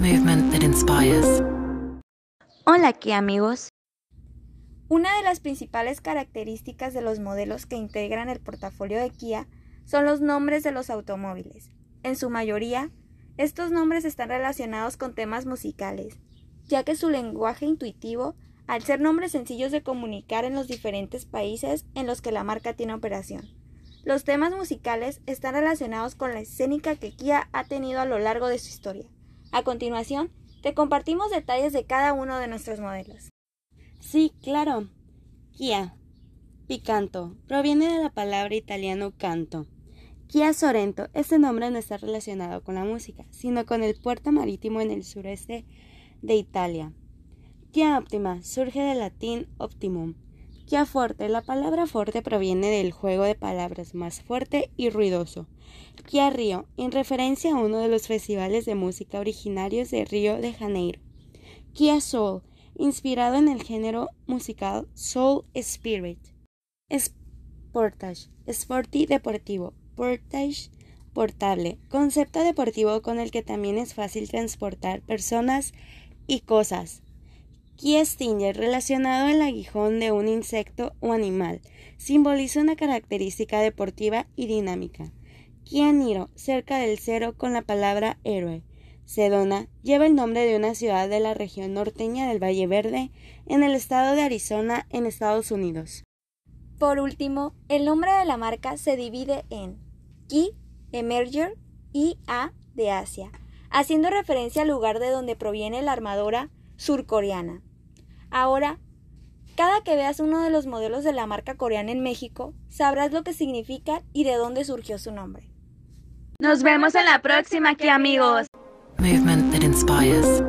Movement that inspires. Hola aquí amigos. Una de las principales características de los modelos que integran el portafolio de Kia son los nombres de los automóviles. En su mayoría, estos nombres están relacionados con temas musicales, ya que su lenguaje intuitivo, al ser nombres sencillos de comunicar en los diferentes países en los que la marca tiene operación. Los temas musicales están relacionados con la escénica que Kia ha tenido a lo largo de su historia. A continuación, te compartimos detalles de cada uno de nuestros modelos. Sí, claro. Kia. Picanto. Proviene de la palabra italiano canto. Kia Sorento, este nombre no está relacionado con la música, sino con el puerto marítimo en el sureste de Italia. Kia Optima surge del latín optimum. Kia Forte, la palabra forte proviene del juego de palabras más fuerte y ruidoso. Kia Río, en referencia a uno de los festivales de música originarios de Río de Janeiro. Kia Soul, inspirado en el género musical Soul Spirit. Sportage, Sporty Deportivo, Portage portable, concepto deportivo con el que también es fácil transportar personas y cosas. Kia Stinger, relacionado al aguijón de un insecto o animal, simboliza una característica deportiva y dinámica. Kia Niro, cerca del cero con la palabra héroe. Sedona lleva el nombre de una ciudad de la región norteña del Valle Verde, en el estado de Arizona, en Estados Unidos. Por último, el nombre de la marca se divide en Ki, Emerger y A de Asia, haciendo referencia al lugar de donde proviene la armadura surcoreana. Ahora, cada que veas uno de los modelos de la marca coreana en México, sabrás lo que significa y de dónde surgió su nombre. Nos vemos en la próxima aquí amigos. Movement that inspires.